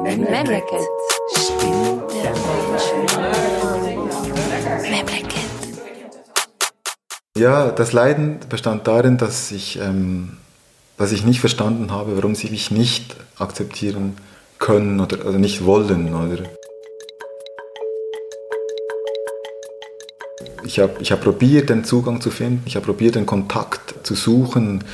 Memleket. Memleket. Ja, das Leiden bestand darin, dass ich, ähm, dass ich nicht verstanden habe, warum sie mich nicht akzeptieren können oder, oder nicht wollen. Oder ich habe ich hab probiert, den Zugang zu finden, ich habe probiert, den Kontakt zu suchen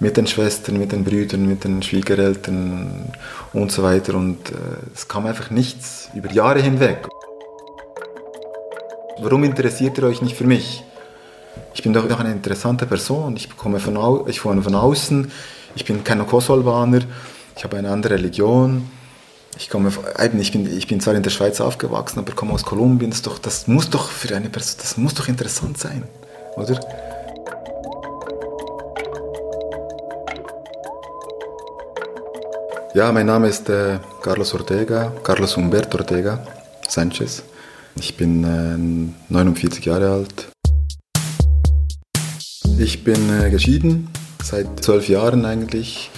mit den Schwestern, mit den Brüdern, mit den Schwiegereltern und so weiter. Und äh, es kam einfach nichts über Jahre hinweg. Warum interessiert ihr euch nicht für mich? Ich bin doch eine interessante Person. Ich komme von, au ich komme von außen. Ich bin kein Kosovaner. Ich habe eine andere Religion. Ich komme, ich bin, ich bin zwar in der Schweiz aufgewachsen, aber komme aus Kolumbien. Das, doch, das muss doch für eine Person, das muss doch interessant sein, oder? Ja, mein Name ist äh, Carlos Ortega, Carlos Humberto Ortega Sanchez. Ich bin äh, 49 Jahre alt. Ich bin äh, geschieden, seit zwölf Jahren eigentlich.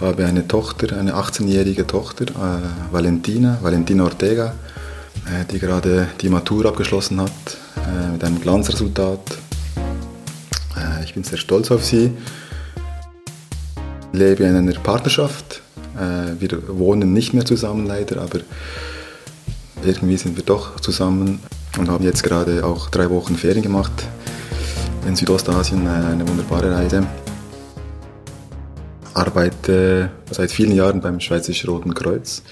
Habe eine Tochter, eine 18-jährige Tochter, äh, Valentina, Valentina Ortega, äh, die gerade die Matur abgeschlossen hat äh, mit einem Glanzresultat. Ich bin sehr stolz auf sie. Ich lebe in einer Partnerschaft äh, wir wohnen nicht mehr zusammen leider, aber irgendwie sind wir doch zusammen und haben jetzt gerade auch drei Wochen Ferien gemacht in Südostasien, äh, eine wunderbare Reise. Arbeite seit vielen Jahren beim Schweizerischen Roten Kreuz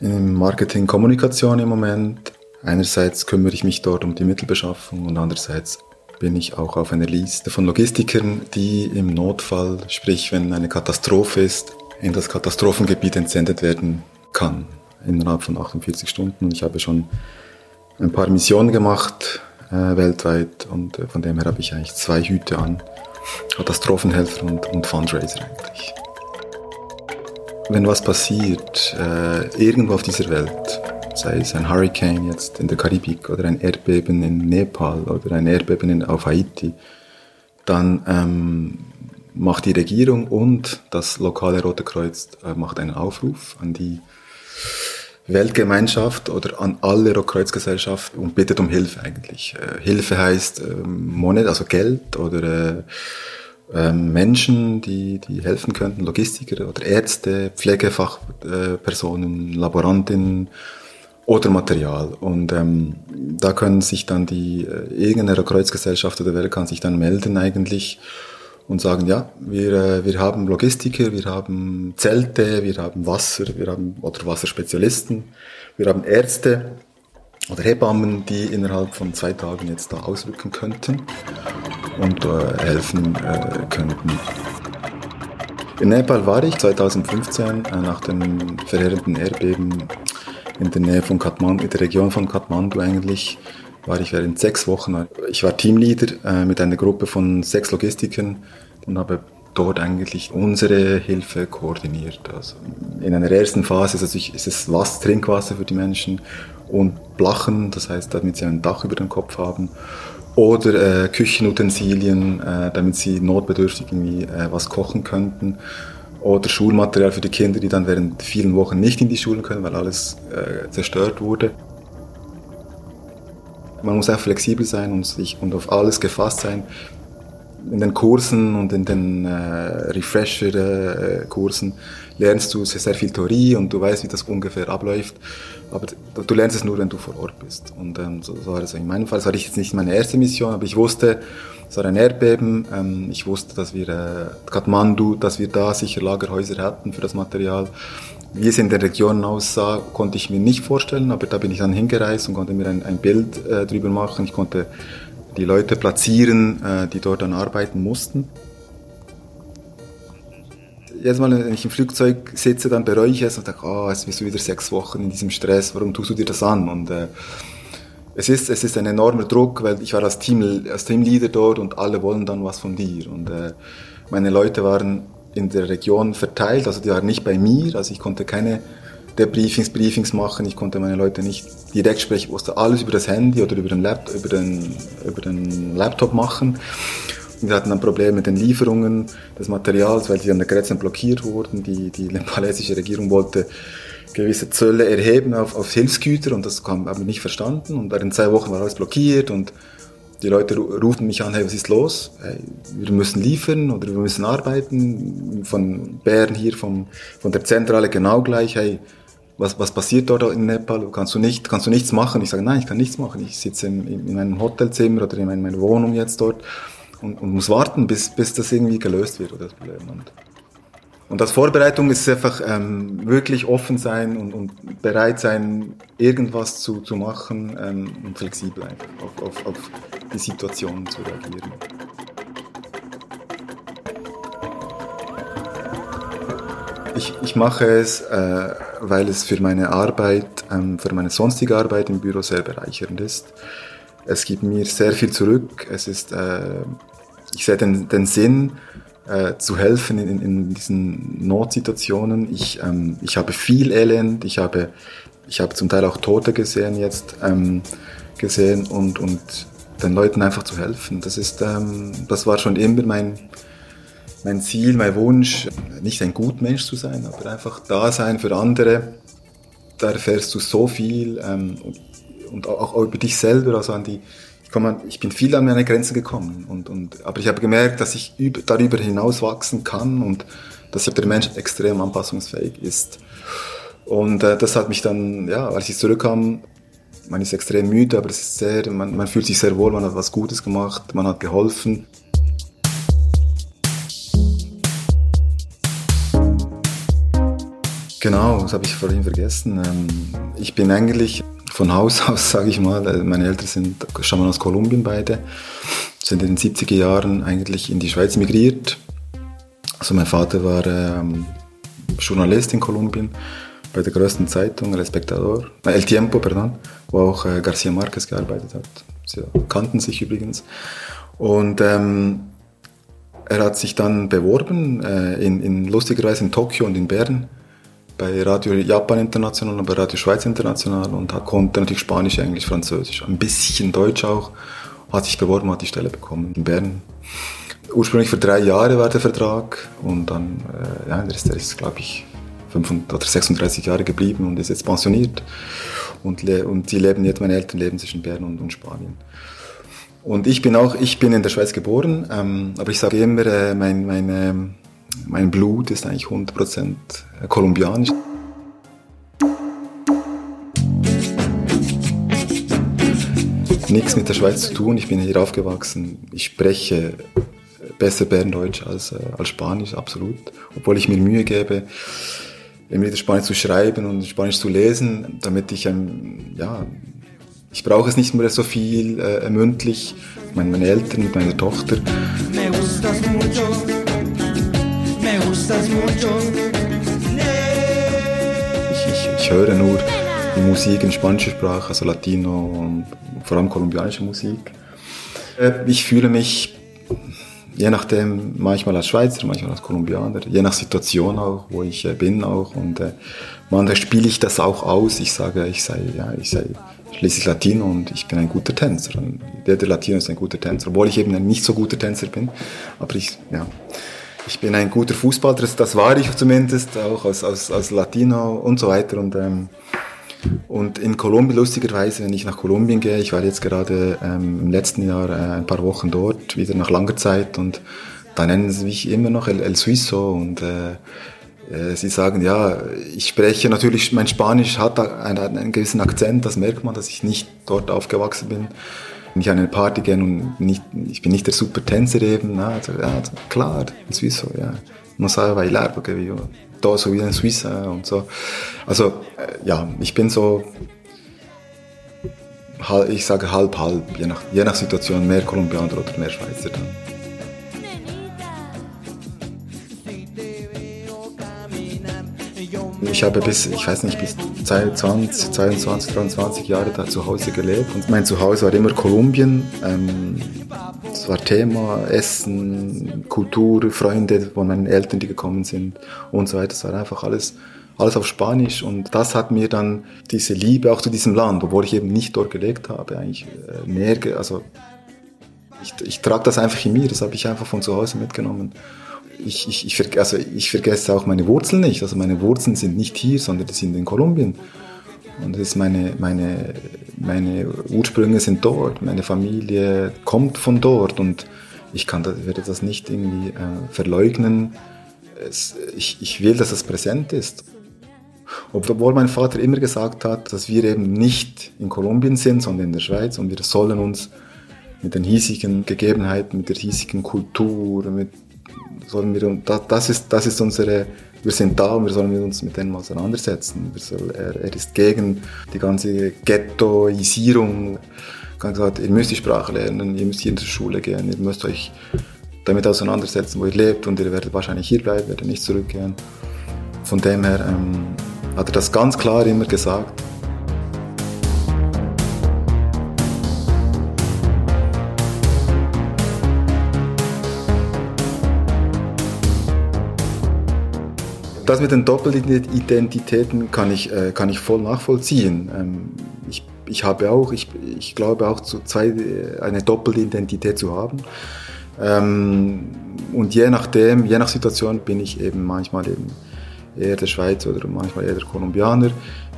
in Marketing Kommunikation im Moment. Einerseits kümmere ich mich dort um die Mittelbeschaffung und andererseits bin ich auch auf einer Liste von Logistikern, die im Notfall, sprich wenn eine Katastrophe ist, in das Katastrophengebiet entsendet werden kann innerhalb von 48 Stunden. Ich habe schon ein paar Missionen gemacht äh, weltweit und äh, von dem her habe ich eigentlich zwei Hüte an. Katastrophenhelfer und, und Fundraiser eigentlich. Wenn was passiert, äh, irgendwo auf dieser Welt, sei es ein Hurricane jetzt in der Karibik oder ein Erdbeben in Nepal oder ein Erdbeben in, auf Haiti, dann ähm, macht die Regierung und das lokale Rote Kreuz äh, macht einen Aufruf an die Weltgemeinschaft oder an alle Rotkreuzgesellschaften und bittet um Hilfe eigentlich. Äh, Hilfe heißt äh, Monet, also Geld oder äh, ähm, Menschen, die, die helfen könnten, Logistiker oder Ärzte, Pflegefachpersonen, Laborantinnen oder Material. Und ähm, da können sich dann die, äh, irgendeine Kreuzgesellschaft oder wer kann sich dann melden eigentlich und sagen, ja, wir, äh, wir haben Logistiker, wir haben Zelte, wir haben Wasser, wir haben oder Wasserspezialisten, wir haben Ärzte oder Hebammen, die innerhalb von zwei Tagen jetzt da ausrücken könnten und äh, helfen äh, könnten. In Nepal war ich 2015 äh, nach dem verheerenden Erdbeben in der Nähe von Kathmandu, in der Region von Kathmandu eigentlich, war ich während sechs Wochen. Ich war Teamleader äh, mit einer Gruppe von sechs Logistikern und habe dort eigentlich unsere Hilfe koordiniert. Also in einer ersten Phase ist, ist es was, Trinkwasser für die Menschen und Blachen, das heißt, damit sie ein Dach über dem Kopf haben. Oder äh, Küchenutensilien, äh, damit sie notbedürftig irgendwie äh, was kochen könnten. Oder Schulmaterial für die Kinder, die dann während vielen Wochen nicht in die Schulen können, weil alles äh, zerstört wurde. Man muss auch flexibel sein und, sich, und auf alles gefasst sein. In den Kursen und in den äh, Refresher-Kursen lernst du sehr, sehr viel Theorie und du weißt, wie das ungefähr abläuft. Aber du lernst es nur, wenn du vor Ort bist. Und ähm, so, so war es in meinem Fall. Das war jetzt nicht meine erste Mission, aber ich wusste, es war ein Erdbeben. Ähm, ich wusste, dass wir äh, Kathmandu, dass wir da sicher Lagerhäuser hatten für das Material. Wie es in der Region aussah, konnte ich mir nicht vorstellen, aber da bin ich dann hingereist und konnte mir ein, ein Bild äh, drüber machen. Ich konnte die Leute platzieren, äh, die dort dann arbeiten mussten. Jedes Mal, wenn ich im Flugzeug sitze, dann bereue ich es und denke, oh, jetzt bist du wieder sechs Wochen in diesem Stress, warum tust du dir das an? Und äh, es ist, es ist ein enormer Druck, weil ich war als, Team, als Teamleader dort und alle wollen dann was von dir. Und äh, meine Leute waren in der Region verteilt, also die waren nicht bei mir, also ich konnte keine der Briefings, machen, ich konnte meine Leute nicht direkt sprechen, ich musste alles über das Handy oder über den, Laptop, über den, über den Laptop machen. Und Wir hatten dann Probleme mit den Lieferungen des Materials, weil die an der Grenze blockiert wurden. Die, die nepalesische Regierung wollte gewisse Zölle erheben auf, auf Hilfsgüter und das haben wir nicht verstanden. Und in zwei Wochen war alles blockiert und die Leute rufen mich an, hey, was ist los? Hey, wir müssen liefern oder wir müssen arbeiten. Von Bern hier, vom, von der Zentrale genau gleich, hey, was, was passiert dort in Nepal? Kannst du nicht, kannst du nichts machen? Ich sage, nein, ich kann nichts machen. Ich sitze in, in meinem Hotelzimmer oder in meiner Wohnung jetzt dort und, und muss warten, bis, bis das irgendwie gelöst wird das Problem. Und und als Vorbereitung ist es einfach ähm, wirklich offen sein und, und bereit sein, irgendwas zu, zu machen ähm, und flexibel einfach auf, auf, auf die Situation zu reagieren. Ich, ich mache es, äh, weil es für meine Arbeit, ähm, für meine sonstige Arbeit im Büro sehr bereichernd ist. Es gibt mir sehr viel zurück. Es ist, äh, ich sehe den, den Sinn, äh, zu helfen in, in diesen Notsituationen. Ich, ähm, ich habe viel Elend, ich habe, ich habe zum Teil auch Tote gesehen jetzt ähm, gesehen und, und den Leuten einfach zu helfen. Das ist, ähm, das war schon immer mein, mein Ziel, mein Wunsch, nicht ein Gutmensch zu sein, aber einfach da sein für andere. Da erfährst du so viel ähm, und auch über dich selber, also an die, man, ich bin viel an meine Grenzen gekommen. Und, und, aber ich habe gemerkt, dass ich über, darüber hinaus wachsen kann und dass der Mensch extrem anpassungsfähig ist. Und äh, das hat mich dann, ja, als ich zurückkam, man ist extrem müde, aber es ist sehr, man, man fühlt sich sehr wohl, man hat was Gutes gemacht, man hat geholfen. Genau, das habe ich vorhin vergessen. Ähm, ich bin eigentlich von Haus aus, sage ich mal. Äh, meine Eltern sind, stammen aus Kolumbien beide, sind in den 70er Jahren eigentlich in die Schweiz migriert. Also mein Vater war ähm, Journalist in Kolumbien bei der größten Zeitung, El äh, El Tiempo, pardon, wo auch äh, Garcia Marquez gearbeitet hat. Sie kannten sich übrigens. Und ähm, er hat sich dann beworben, äh, in, in lustigerweise in Tokio und in Bern bei Radio Japan International und bei Radio Schweiz International und konnte natürlich Spanisch, Englisch, Französisch, ein bisschen Deutsch auch. Hat sich beworben, hat die Stelle bekommen in Bern. Ursprünglich für drei Jahre war der Vertrag und dann, äh, ja, der ist, der ist glaube ich, 35 oder 36 Jahre geblieben und ist jetzt pensioniert. Und, und die leben jetzt, meine Eltern leben zwischen Bern und, und Spanien. Und ich bin auch, ich bin in der Schweiz geboren, ähm, aber ich sage immer, äh, mein, meine, mein Blut ist eigentlich 100% kolumbianisch. Nichts mit der Schweiz zu tun. Ich bin hier aufgewachsen. Ich spreche besser Berndeutsch als, äh, als Spanisch, absolut. Obwohl ich mir Mühe gebe, immer wieder Spanisch zu schreiben und Spanisch zu lesen, damit ich, ähm, ja, ich brauche es nicht mehr so viel äh, mündlich. Meine, meine Eltern mit meiner Tochter. Me gustas mucho gustas mucho. Ich, ich, ich höre nur die Musik in spanischer Sprache, also Latino und vor allem kolumbianische Musik. Äh, ich fühle mich je nachdem manchmal als Schweizer, manchmal als Kolumbianer, je nach Situation auch, wo ich äh, bin auch und äh, manchmal spiele ich das auch aus. Ich sage, ich sei, ja, ich sei schließlich Latino und ich bin ein guter Tänzer. Und jeder Latino ist ein guter Tänzer, obwohl ich eben ein nicht so guter Tänzer bin. Aber ich, ja, ich bin ein guter Fußballer, das war ich zumindest, auch als, als, als Latino und so weiter. Und, ähm, und in Kolumbien, lustigerweise, wenn ich nach Kolumbien gehe, ich war jetzt gerade ähm, im letzten Jahr äh, ein paar Wochen dort, wieder nach langer Zeit, und da nennen sie mich immer noch El, El Suizo. Und äh, äh Sie sagen, ja, ich spreche natürlich, mein Spanisch hat einen, einen gewissen Akzent, das merkt man, dass ich nicht dort aufgewachsen bin. Wenn ich an eine Party gehe und nicht, ich bin nicht der super Tänzer eben, na, also, ja, also, klar, in Suizo, ja. No sabe bailar, porque yo todo su vida en Suiza und so. Also, äh, ja, ich bin so, ich sage halb, halb, je nach, je nach Situation, mehr Kolumbianer oder mehr Schweizer dann. Ich habe bis, ich weiß nicht, bis 20, 22, 23 Jahre da zu Hause gelebt. Und mein Zuhause war immer Kolumbien. Ähm, es war Thema, Essen, Kultur, Freunde von meinen Eltern, die gekommen sind und so weiter. Es war einfach alles, alles auf Spanisch. Und das hat mir dann diese Liebe auch zu diesem Land, obwohl ich eben nicht dort gelebt habe, eigentlich äh, mehr, also Ich, ich trage das einfach in mir, das habe ich einfach von zu Hause mitgenommen. Ich, ich, ich, also ich vergesse auch meine Wurzeln nicht. Also meine Wurzeln sind nicht hier, sondern die sind in Kolumbien. Und ist meine, meine, meine Ursprünge sind dort, meine Familie kommt von dort und ich kann das, werde das nicht irgendwie äh, verleugnen. Es, ich, ich will, dass es präsent ist. Obwohl mein Vater immer gesagt hat, dass wir eben nicht in Kolumbien sind, sondern in der Schweiz und wir sollen uns mit den hiesigen Gegebenheiten, mit der hiesigen Kultur, mit, sollen wir, das, ist, das ist unsere, wir sind da und wir sollen uns mit denen auseinandersetzen. Soll, er, er, ist gegen die ganze Ghettoisierung. Er hat gesagt, ihr müsst die Sprache lernen, ihr müsst hier in die Schule gehen, ihr müsst euch damit auseinandersetzen, wo ihr lebt und ihr werdet wahrscheinlich hier bleiben, werdet nicht zurückkehren. Von dem her ähm, hat er das ganz klar immer gesagt. Das mit den Doppelidentitäten kann ich, äh, kann ich voll nachvollziehen. Ähm, ich, ich habe auch, ich, ich glaube auch zu zwei, äh, eine Doppelidentität zu haben. Ähm, und je nachdem, je nach Situation bin ich eben manchmal eben eher der Schweizer oder manchmal eher der Kolumbianer.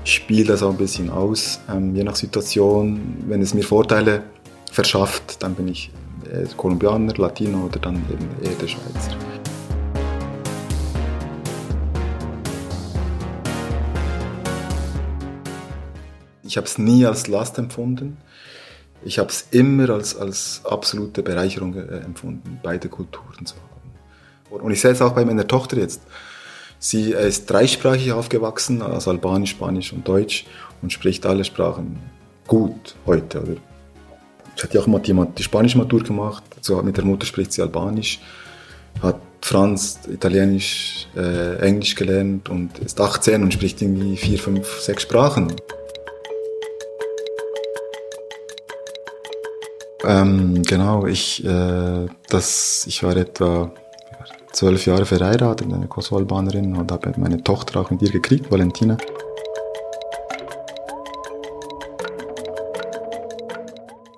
Ich spiele das auch ein bisschen aus, ähm, je nach Situation. Wenn es mir Vorteile verschafft, dann bin ich eher Kolumbianer, Latino oder dann eben eher der Schweizer. Ich habe es nie als Last empfunden. Ich habe es immer als, als absolute Bereicherung äh, empfunden, beide Kulturen zu haben. Und ich sehe es auch bei meiner Tochter jetzt. Sie ist dreisprachig aufgewachsen, also Albanisch, Spanisch und Deutsch und spricht alle Sprachen gut heute. Oder? Sie hat ja auch mal die, die spanische Matur gemacht, also mit der Mutter spricht sie Albanisch, hat Franz, Italienisch, äh, Englisch gelernt und ist 18 und spricht irgendwie vier, fünf, sechs Sprachen. Ähm, genau, ich, äh, das, ich war etwa zwölf Jahre verheiratet, eine Kosovo-Albanerin und habe meine Tochter auch mit ihr gekriegt, Valentina.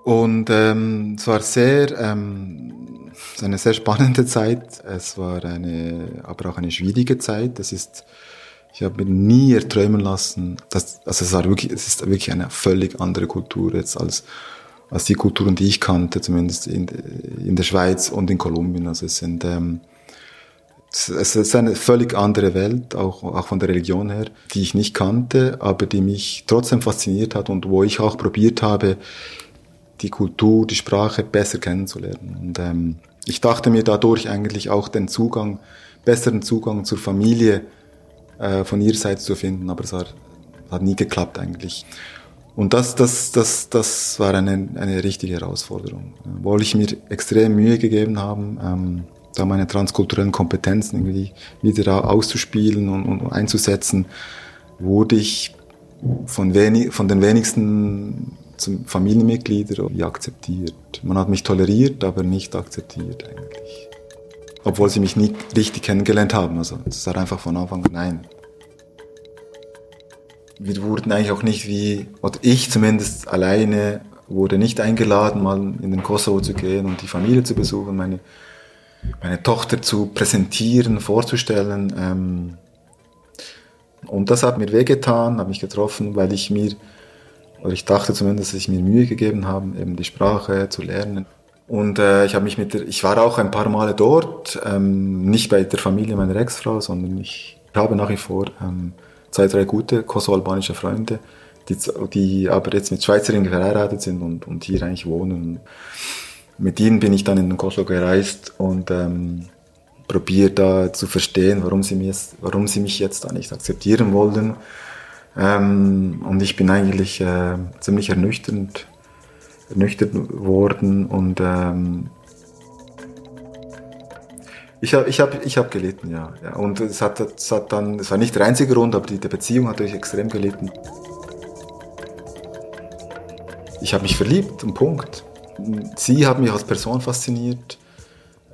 Und ähm, es war sehr, ähm, eine sehr spannende Zeit. Es war eine, aber auch eine schwierige Zeit. Es ist, ich habe mir nie erträumen lassen, dass, also es war wirklich, es ist wirklich eine völlig andere Kultur jetzt als als die Kulturen, die ich kannte, zumindest in, in der Schweiz und in Kolumbien. Also es sind ähm, es ist eine völlig andere Welt, auch, auch von der Religion her, die ich nicht kannte, aber die mich trotzdem fasziniert hat und wo ich auch probiert habe, die Kultur, die Sprache besser kennenzulernen. Und ähm, ich dachte mir dadurch eigentlich auch den Zugang, besseren Zugang zur Familie äh, von ihrer Seite zu finden, aber es hat, hat nie geklappt eigentlich. Und das, das, das, das war eine, eine richtige Herausforderung. Obwohl ich mir extrem Mühe gegeben habe, ähm, da meine transkulturellen Kompetenzen irgendwie wieder auszuspielen und, und einzusetzen, wurde ich von, wenig, von den wenigsten zum Familienmitglieder akzeptiert. Man hat mich toleriert, aber nicht akzeptiert eigentlich. Obwohl sie mich nie richtig kennengelernt haben. Also es war einfach von Anfang an nein. Wir wurden eigentlich auch nicht wie, oder ich zumindest alleine wurde nicht eingeladen, mal in den Kosovo zu gehen und die Familie zu besuchen. Meine meine Tochter zu präsentieren, vorzustellen. Ähm, und das hat mir wehgetan, hat mich getroffen, weil ich mir, oder ich dachte zumindest, dass ich mir Mühe gegeben habe, eben die Sprache zu lernen. Und äh, ich habe mich mit der, ich war auch ein paar Male dort, ähm, nicht bei der Familie meiner Ex-Frau, sondern ich habe nach wie vor ähm, zwei, drei gute kosovo-albanische Freunde, die, die aber jetzt mit Schweizerinnen verheiratet sind und, und hier eigentlich wohnen mit ihnen bin ich dann in Kosovo gereist und ähm, probiert da zu verstehen, warum sie, mir, warum sie mich jetzt da nicht akzeptieren wollten. Ähm, und ich bin eigentlich äh, ziemlich ernüchternd, ernüchtert worden und ähm, ich habe ich hab, ich hab gelitten, ja. ja. Und es hat, es hat dann, es war nicht der einzige Grund, aber die, die Beziehung hat natürlich extrem gelitten. Ich habe mich verliebt, ein Punkt sie hat mich als Person fasziniert.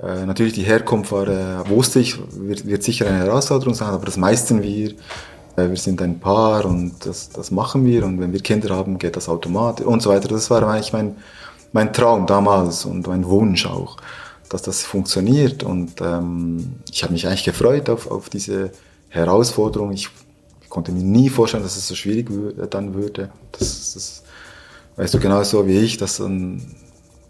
Äh, natürlich die Herkunft war, äh, wusste ich, wird, wird, sicher eine Herausforderung sein, aber das meisten wir. Äh, wir sind ein Paar und das, das machen wir und wenn wir Kinder haben, geht das automatisch und so weiter. Das war eigentlich mein, mein Traum damals und mein Wunsch auch, dass das funktioniert. Und ähm, ich habe mich eigentlich gefreut auf, auf diese Herausforderung. Ich konnte mir nie vorstellen, dass es so schwierig dann würde. Das, das weißt du genauso wie ich, dass dann,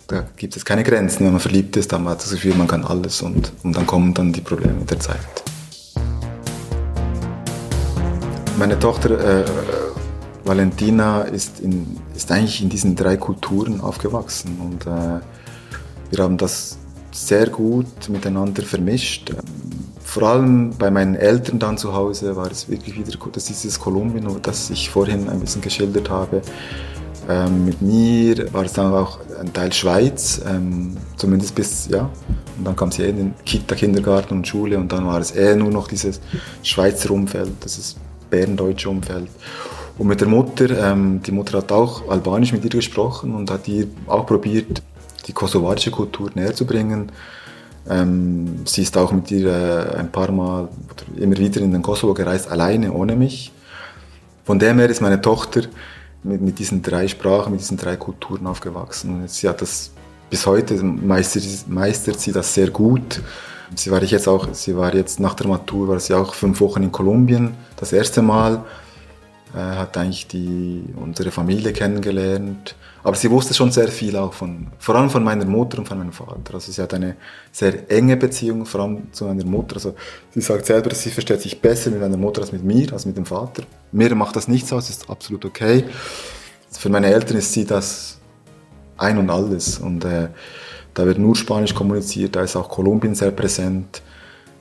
da gibt es keine Grenzen. Wenn man verliebt ist, dann hat das Gefühl, man kann alles und, und dann kommen dann die Probleme mit der Zeit. Meine Tochter äh, Valentina ist, in, ist eigentlich in diesen drei Kulturen aufgewachsen und äh, wir haben das sehr gut miteinander vermischt. Vor allem bei meinen Eltern dann zu Hause war es wirklich wieder, das ist dieses Kolumbien, das ich vorhin ein bisschen geschildert habe. Ähm, mit mir war es dann auch ein Teil Schweiz, ähm, zumindest bis, ja. Und dann kam sie eh in den Kita, Kindergarten und Schule und dann war es eher nur noch dieses Schweizer Umfeld, das bärendeutsche Umfeld. Und mit der Mutter, ähm, die Mutter hat auch Albanisch mit ihr gesprochen und hat ihr auch probiert, die kosovarische Kultur näher zu bringen. Ähm, sie ist auch mit ihr äh, ein paar Mal immer wieder in den Kosovo gereist, alleine, ohne mich. Von dem her ist meine Tochter mit, mit diesen drei Sprachen, mit diesen drei Kulturen aufgewachsen. Und sie hat das bis heute meistert, meistert sie das sehr gut. Sie war jetzt auch, sie war jetzt nach der Matur, war sie auch fünf Wochen in Kolumbien, das erste Mal äh, hat eigentlich die, unsere Familie kennengelernt. Aber sie wusste schon sehr viel auch von, vor allem von meiner Mutter und von meinem Vater. Also sie hat eine sehr enge Beziehung, vor allem zu meiner Mutter. Also sie sagt selber, sie versteht sich besser mit meiner Mutter als mit mir, als mit dem Vater. Mir macht das nichts aus, ist absolut okay. Für meine Eltern ist sie das ein und alles. Und äh, da wird nur Spanisch kommuniziert, da ist auch Kolumbien sehr präsent.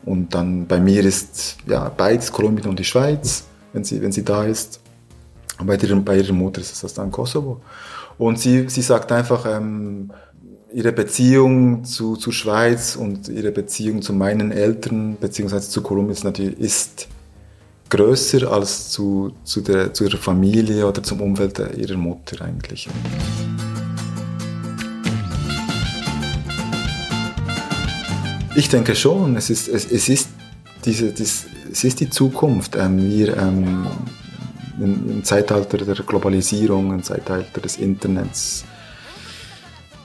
Und dann bei mir ist ja beides, Kolumbien und die Schweiz, wenn sie, wenn sie da ist. Und bei, ihrer, bei ihrer Mutter ist das dann Kosovo. Und sie, sie sagt einfach, ähm, ihre Beziehung zu, zur Schweiz und ihre Beziehung zu meinen Eltern, beziehungsweise zu Kolumbien ist natürlich ist größer als zu, zu, der, zu ihrer Familie oder zum Umfeld ihrer Mutter eigentlich. Ich denke schon, es ist, es, es ist, diese, das, es ist die Zukunft. Ähm, wir, ähm, im Zeitalter der Globalisierung, im Zeitalter des Internets.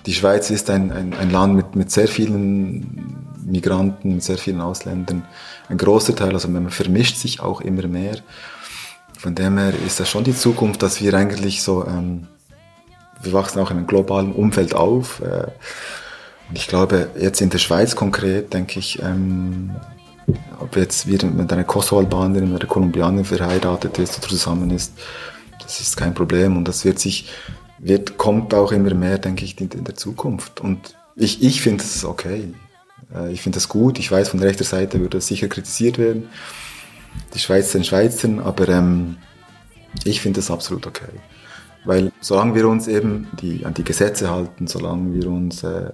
Die Schweiz ist ein, ein, ein Land mit, mit sehr vielen Migranten, mit sehr vielen Ausländern. Ein großer Teil, also man vermischt sich auch immer mehr. Von dem her ist das schon die Zukunft, dass wir eigentlich so, ähm, wir wachsen auch in einem globalen Umfeld auf. Äh, und ich glaube, jetzt in der Schweiz konkret, denke ich, ähm, ob jetzt wieder mit einer Kosovo-Albanerin oder Kolumbianerin verheiratet ist oder zusammen ist, das ist kein Problem und das wird sich, wird, kommt auch immer mehr, denke ich, in, der Zukunft. Und ich, ich finde es okay. Äh, ich finde das gut. Ich weiß, von rechter Seite würde das sicher kritisiert werden. Die Schweizer sind Schweizer, aber ähm, ich finde das absolut okay. Weil solange wir uns eben die, an die Gesetze halten, solange wir uns äh,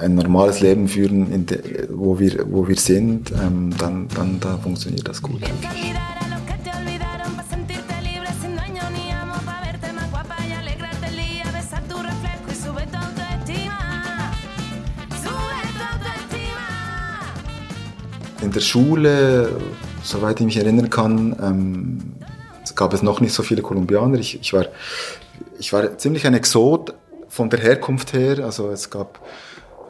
ein normales Leben führen, de, wo, wir, wo wir sind, ähm, dann, dann da funktioniert das gut. In der Schule, soweit ich mich erinnern kann, ähm, gab es noch nicht so viele Kolumbianer. Ich, ich, war, ich war ziemlich ein Exot von der Herkunft her. Also es gab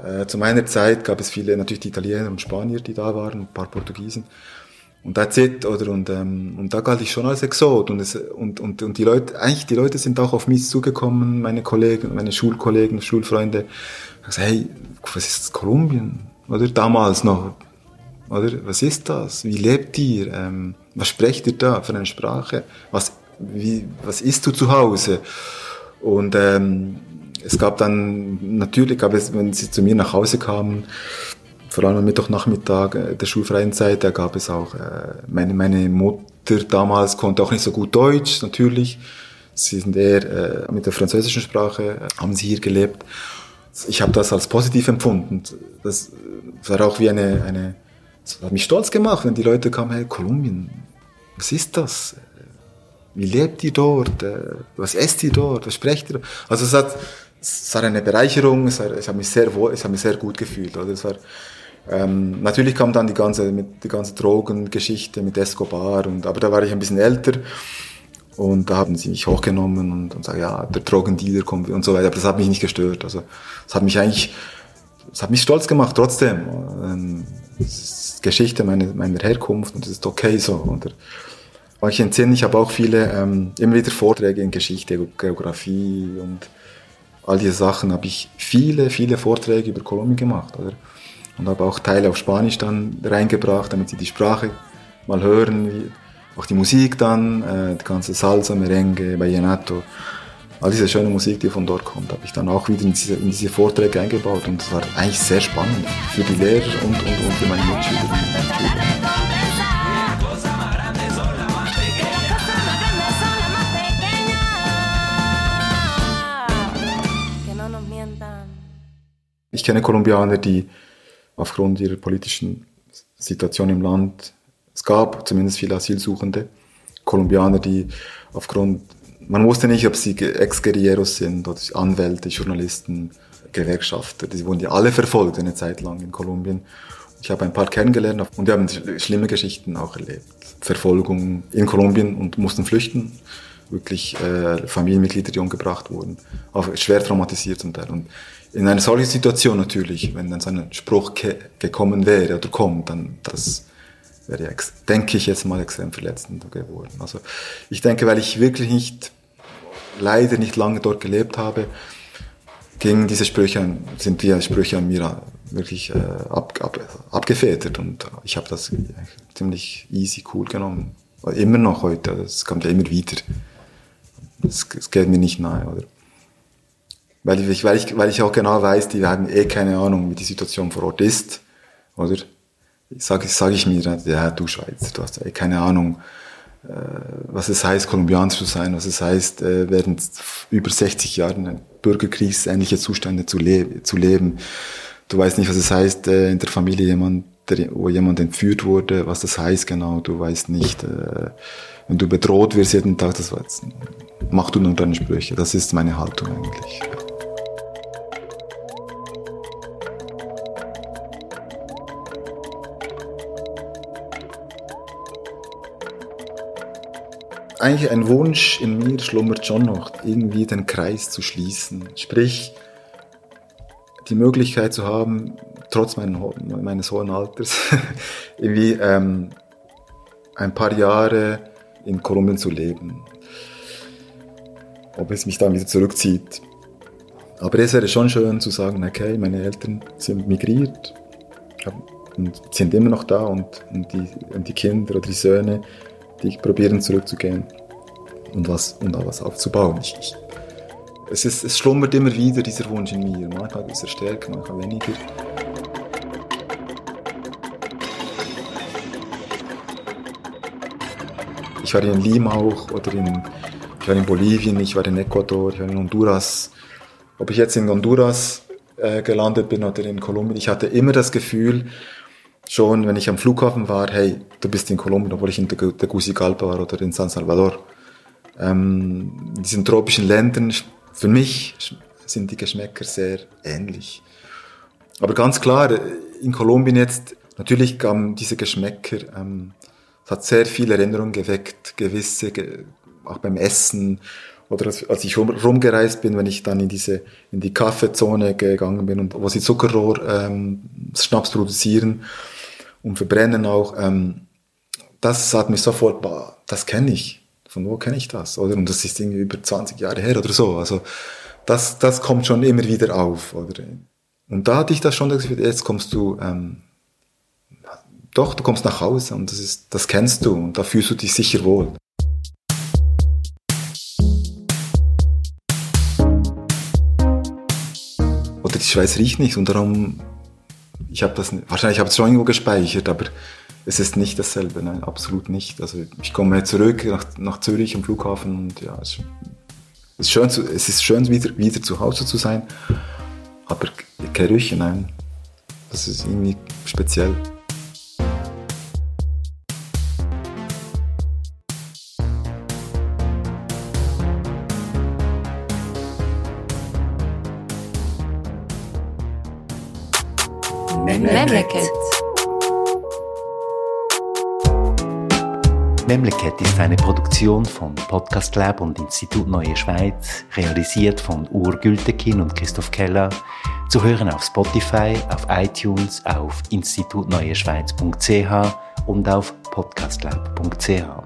äh, zu meiner Zeit gab es viele, natürlich die Italiener und Spanier, die da waren, ein paar Portugiesen. Und that's it, oder? Und, ähm, und da galt ich schon als Exot. Und, es, und, und, und die Leute, eigentlich die Leute sind auch auf mich zugekommen, meine Kollegen, meine Schulkollegen, Schulfreunde. Ich gesagt, hey, was ist Kolumbien? Oder damals noch. Oder? Was ist das? Wie lebt ihr? Ähm, was sprecht ihr da für eine Sprache? Was, wie, was isst du zu Hause? Und, ähm, es gab dann, natürlich gab es, wenn sie zu mir nach Hause kamen, vor allem am Mittwochnachmittag äh, der schulfreien Zeit, da gab es auch, äh, meine, meine Mutter damals konnte auch nicht so gut Deutsch, natürlich. Sie sind eher äh, mit der französischen Sprache, haben sie hier gelebt. Ich habe das als positiv empfunden. Das war auch wie eine, eine, das hat mich stolz gemacht, wenn die Leute kamen, hey, Kolumbien, was ist das? Wie lebt ihr dort? Was esst ihr dort? Was sprecht ihr? Also es hat, es war eine Bereicherung, es, war, ich habe mich sehr wohl, ich habe mich sehr gut gefühlt. Oder? Es war, ähm, natürlich kam dann die ganze, mit, die ganze Drogengeschichte mit Escobar, und, aber da war ich ein bisschen älter. Und da haben sie mich hochgenommen und, und sagen, ja, der Drogendealer kommt und so weiter. Aber das hat mich nicht gestört. Also, das hat mich eigentlich, das hat mich stolz gemacht, trotzdem. Ähm, Geschichte meiner, meiner Herkunft und das ist okay so. Oder, ich entsinne, ich habe auch viele, ähm, immer wieder Vorträge in Geschichte, Geografie und all diese Sachen habe ich viele, viele Vorträge über Kolumbien gemacht. Oder? Und habe auch Teile auf Spanisch dann reingebracht, damit sie die Sprache mal hören, wie, auch die Musik dann, äh, die ganze Salsa, Merengue, Vallenato, all diese schöne Musik, die von dort kommt, habe ich dann auch wieder in diese, in diese Vorträge eingebaut und das war eigentlich sehr spannend für die Lehrer und, und, und für meine Mitschülerinnen und Schüler. Ich kenne Kolumbianer, die aufgrund ihrer politischen Situation im Land es gab zumindest viele Asylsuchende, Kolumbianer, die aufgrund, man wusste nicht, ob sie Ex-Guerilleros sind oder Anwälte, Journalisten, Gewerkschafter, die wurden ja alle verfolgt eine Zeit lang in Kolumbien. Ich habe ein paar kennengelernt und die haben schlimme Geschichten auch erlebt. Verfolgung in Kolumbien und mussten flüchten. Wirklich äh, Familienmitglieder, die umgebracht wurden. Auch schwer traumatisiert zum Teil. Und in einer solchen Situation natürlich, wenn dann so ein Spruch gekommen wäre oder kommt, dann das wäre, denke ich jetzt mal, extrem verletzend geworden. Also ich denke, weil ich wirklich nicht, leider nicht lange dort gelebt habe, gingen diese Sprüche, sind die Sprüche an mir wirklich äh, ab, ab, abgefedert und ich habe das ziemlich easy, cool genommen. Immer noch heute, das kommt ja immer wieder. Es geht mir nicht nahe, oder? Weil ich, weil, ich, weil ich auch genau weiß, die haben eh keine Ahnung, wie die Situation vor Ort ist, oder? sage sag ich mir, ja, du Schweizer, du hast ja keine Ahnung, äh, was es heißt, Kolumbianer zu sein, was es heißt, äh, während über 60 Jahren bürgerkriegsähnliche Zustände zu, le zu leben. Du weißt nicht, was es heißt, äh, in der Familie jemand, der, wo jemand entführt wurde, was das heißt genau. Du weißt nicht, äh, wenn du bedroht wirst jeden Tag, das war jetzt, mach du nur deine Sprüche. Das ist meine Haltung eigentlich. Eigentlich ein Wunsch in mir schlummert schon noch, irgendwie den Kreis zu schließen. Sprich, die Möglichkeit zu haben, trotz meines hohen Alters, irgendwie ähm, ein paar Jahre in Kolumbien zu leben. Ob es mich dann wieder zurückzieht. Aber es wäre schon schön zu sagen, okay, meine Eltern sind migriert und sind immer noch da und, und, die, und die Kinder oder die Söhne die probieren zurückzugehen und was und da was aufzubauen. Ich, ich, es, ist, es schlummert immer wieder dieser Wunsch in mir. Manchmal ist er stärker, manchmal weniger. Ich war in Lima auch oder in, ich war in Bolivien, ich war in Ecuador, ich war in Honduras. Ob ich jetzt in Honduras äh, gelandet bin oder in Kolumbien, ich hatte immer das Gefühl, schon, wenn ich am Flughafen war, hey, du bist in Kolumbien, obwohl ich in Tegucigalpa war oder in San Salvador. Ähm, in diesen tropischen Ländern, für mich sind die Geschmäcker sehr ähnlich. Aber ganz klar, in Kolumbien jetzt, natürlich kamen diese Geschmäcker, ähm, es hat sehr viele Erinnerungen geweckt, gewisse, auch beim Essen, oder als, ich rum, rumgereist bin, wenn ich dann in diese in die Kaffeezone gegangen bin und wo sie Zuckerrohr ähm, Schnaps produzieren und verbrennen auch, ähm, das hat mich sofort, das kenne ich. Von wo kenne ich das? Oder? Und das ist irgendwie über 20 Jahre her oder so. Also das, das kommt schon immer wieder auf. Oder? Und da hatte ich das schon das jetzt kommst du, ähm, doch, du kommst nach Hause und das, ist, das kennst du und da fühlst du dich sicher wohl. Oder die Schweiz riecht nicht und darum ich habe das, wahrscheinlich habe ich es schon irgendwo gespeichert, aber es ist nicht dasselbe, nein, absolut nicht. Also ich komme zurück nach, nach Zürich am Flughafen und ja, es ist schön, zu, es ist schön wieder, wieder zu Hause zu sein, aber Gerüche, nein, das ist irgendwie speziell. Eine Produktion von Podcast Lab und Institut Neue Schweiz, realisiert von Ur Gültekin und Christoph Keller, zu hören auf Spotify, auf iTunes, auf institutneueschweiz.ch und auf podcastlab.ch.